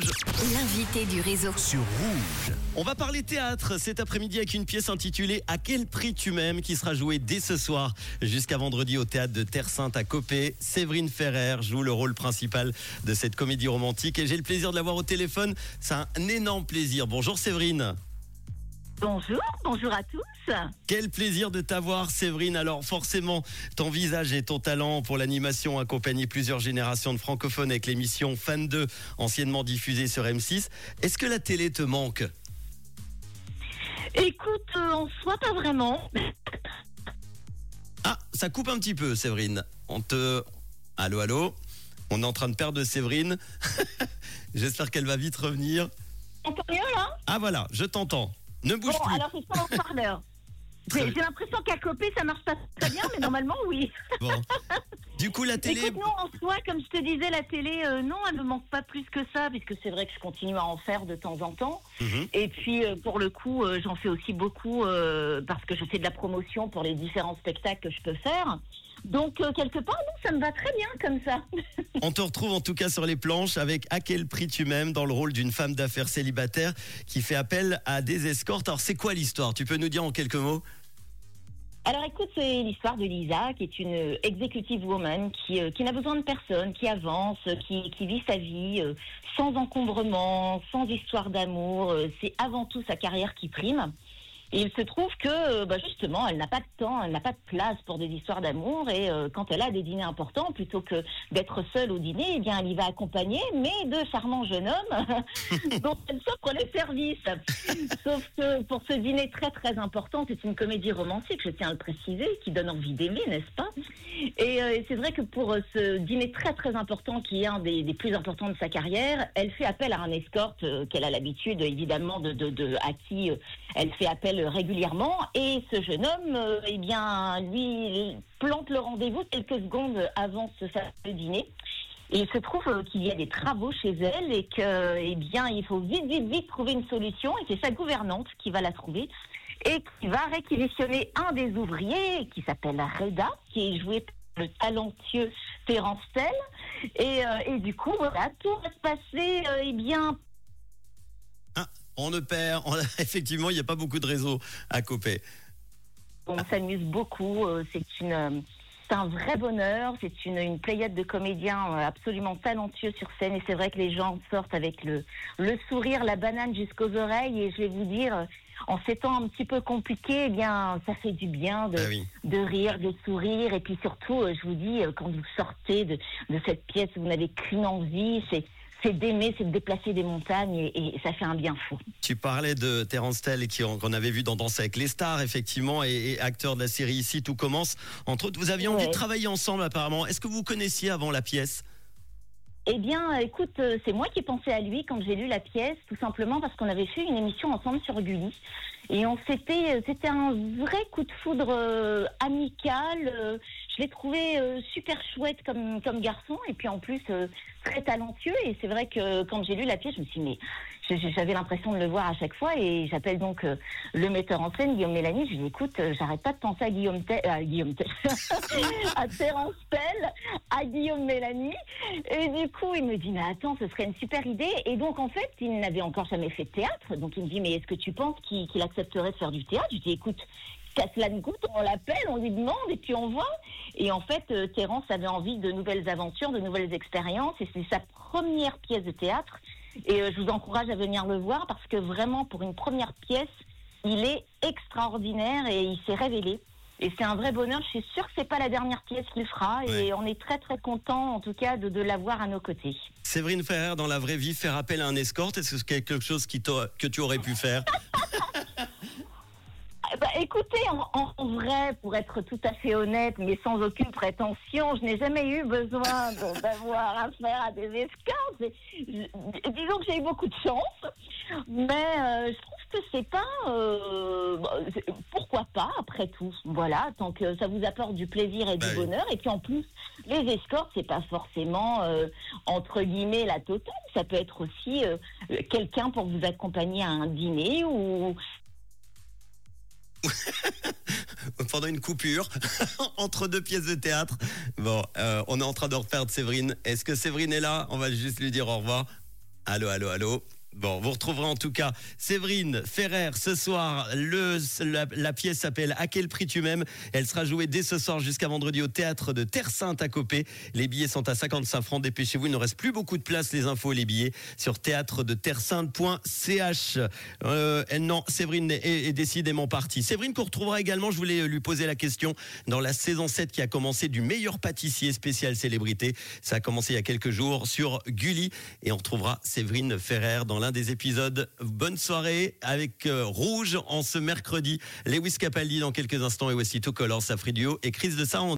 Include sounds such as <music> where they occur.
Rouge. L'invité du réseau. Sur Rouge. On va parler théâtre cet après-midi avec une pièce intitulée À quel prix tu m'aimes qui sera jouée dès ce soir jusqu'à vendredi au théâtre de Terre Sainte à Copé. Séverine Ferrer joue le rôle principal de cette comédie romantique et j'ai le plaisir de l'avoir au téléphone. C'est un énorme plaisir. Bonjour Séverine. Bonjour, bonjour à tous. Quel plaisir de t'avoir, Séverine. Alors, forcément, ton visage et ton talent pour l'animation accompagné plusieurs générations de francophones avec l'émission Fan 2, anciennement diffusée sur M6. Est-ce que la télé te manque? Écoute, euh, en soi, pas vraiment. Ah, ça coupe un petit peu, Séverine. On te. Allô, allô? On est en train de perdre Séverine. <laughs> J'espère qu'elle va vite revenir. Entends mieux là? Ah, voilà, je t'entends. Ne bouge Bon, plus. alors c'est pas en parleur. J'ai l'impression qu'à Copé, ça marche pas très bien, mais normalement, oui. <laughs> Bon. Du coup, la télé. Écoute, non, en soi, comme je te disais, la télé, euh, non, elle ne manque pas plus que ça, puisque c'est vrai que je continue à en faire de temps en temps. Mhm. Et puis, euh, pour le coup, euh, j'en fais aussi beaucoup parce que je fais de la promotion pour les différents spectacles que je peux faire. Donc, euh, quelque part, non, ça me va très bien comme ça. <laughs> On te retrouve en tout cas sur les planches avec À quel prix tu m'aimes dans le rôle d'une femme d'affaires célibataire qui fait appel à des escortes. Alors, c'est quoi l'histoire? Tu peux nous dire en quelques mots? Alors écoute, c'est l'histoire de Lisa, qui est une executive woman qui, euh, qui n'a besoin de personne, qui avance, euh, qui, qui vit sa vie euh, sans encombrement, sans histoire d'amour. Euh, C'est avant tout sa carrière qui prime. Et il se trouve que, euh, bah, justement, elle n'a pas de temps, elle n'a pas de place pour des histoires d'amour. Et euh, quand elle a des dîners importants, plutôt que d'être seule au dîner, eh bien, elle y va accompagnée, mais de charmants jeunes hommes <laughs> dont elle s'offre les services. Sauf que pour ce dîner très très important, c'est une comédie romantique, je tiens à le préciser, qui donne envie d'aimer, n'est-ce pas? Et euh, c'est vrai que pour ce dîner très très important, qui est un des, plus importants de sa carrière, elle fait appel à un escorte qu'elle a l'habitude, évidemment, de, de, à qui elle fait appel régulièrement. Et ce jeune homme, euh, eh bien, lui, plante le rendez-vous quelques secondes avant ce fameux dîner. Il se trouve euh, qu'il y a des travaux chez elle et que, eh bien, il faut vite, vite, vite trouver une solution. Et c'est sa gouvernante qui va la trouver et qui va réquisitionner un des ouvriers qui s'appelle Reda, qui est joué par le talentueux Terence Tell. Et, euh, et du coup, voilà, tout va se passer, euh, eh bien, On ne perd. on- <laughs> Effectivement, il n'y a pas beaucoup de réseaux à Copé. On s'amuse beaucoup. euh, C'est une, c'est un vrai bonheur. C'est une, une pléiade de comédiens euh, absolument talentueux sur scène. Et c'est vrai que les gens sortent avec le, le sourire, la banane jusqu'aux oreilles. Et je vais vous dire, en ces temps un petit peu compliqués, eh bien, ça fait du bien de, Ah oui. de rire, de sourire. Et puis surtout, euh, je vous dis, quand vous sortez de, de cette pièce, vous n'avez qu'une envie, c'est c'est d'aimer, c'est de déplacer des montagnes et, et ça fait un bien fou. Tu parlais de Terence Tell qu'on avait vu dans Danse avec les stars, effectivement, et, et acteur de la série Ici, tout commence. Entre autres, vous aviez envie Ouais. de travailler ensemble, apparemment. Est-ce que vous connaissiez avant la pièce? Eh bien, écoute, euh, c'est moi qui ai pensé à lui quand j'ai lu la pièce, tout simplement parce qu'on avait fait une émission ensemble sur Gulli. Et on s'était, euh, c'était un vrai coup de foudre euh, amical. je l'ai trouvé super chouette comme, comme garçon et puis en plus très talentueux. Et c'est vrai que quand j'ai lu la pièce, je me suis dit, mais j'avais l'impression de le voir à chaque fois. Et j'appelle donc le metteur en scène, Guillaume Mélanie. Je lui dis, écoute, j'arrête pas de penser à Guillaume Tell, à Guillaume Tell, <laughs> à Terence Tell, à Guillaume Mélanie. Et du coup, il me dit, mais attends, ce serait une super idée. Et donc, en fait, il n'avait encore jamais fait de théâtre. Donc, il me dit, mais est-ce que tu penses qu'il accepterait de faire du théâtre? Je dis, écoute, qu'à cela ne coûte, on l'appelle, on lui demande et puis on voit. Et en fait, euh, Terence avait envie de nouvelles aventures, de nouvelles expériences. Et c'est sa première pièce de théâtre. Et euh, je vous encourage à venir le voir parce que vraiment, pour une première pièce, il est extraordinaire et il s'est révélé. Et c'est un vrai bonheur. Je suis sûre que c'est pas la dernière pièce qu'il fera. Et Ouais. on est très très content, en tout cas, de, de l'avoir à nos côtés. Séverine Ferrer, dans la vraie vie, faire appel à un escorte, est-ce que c'est quelque chose qui que tu aurais pu faire Eh <laughs> ben, écoutez, en, vrai, pour être tout à fait honnête, mais sans aucune prétention, je n'ai jamais eu besoin <laughs> d'avoir affaire à des escortes. Et je- disons que j'ai eu beaucoup de chance, mais euh, je trouve c'est pas. euh, bah, pourquoi pas, après tout Voilà, tant que ça vous apporte du plaisir et du Bah oui. bonheur. Et puis en plus, les escortes, c'est pas forcément euh, entre guillemets la totale. Ça peut être aussi euh, quelqu'un pour vous accompagner à un dîner ou <laughs> pendant une coupure <laughs> entre deux pièces de théâtre. Bon, on est en train de reperdre Séverine. Est-ce que Séverine est là? On va juste lui dire au revoir. Allô, allô, allô? Bon, vous retrouverez en tout cas Séverine Ferrer ce soir. La, pièce s'appelle À quel prix tu m'aimes Elle sera jouée dès ce soir jusqu'à vendredi au théâtre de Terre Sainte à Copé. Les billets sont à 55 francs. Dépêchez-vous, il ne reste plus beaucoup de place. Les infos, les billets sur théâtre de terresainte.ch. Euh, non, Séverine est, est décidément partie. Séverine qu'on retrouvera également, je voulais lui poser la question, dans la saison 7 qui a commencé du meilleur pâtissier spécial célébrité. Ça a commencé il y a quelques jours sur Gulli et on retrouvera Séverine Ferrer dans l'un des épisodes. Bonne soirée avec euh, Rouge en ce mercredi. Lewis Capaldi dans quelques instants et voici tout Colors, Safri Duo et Chris de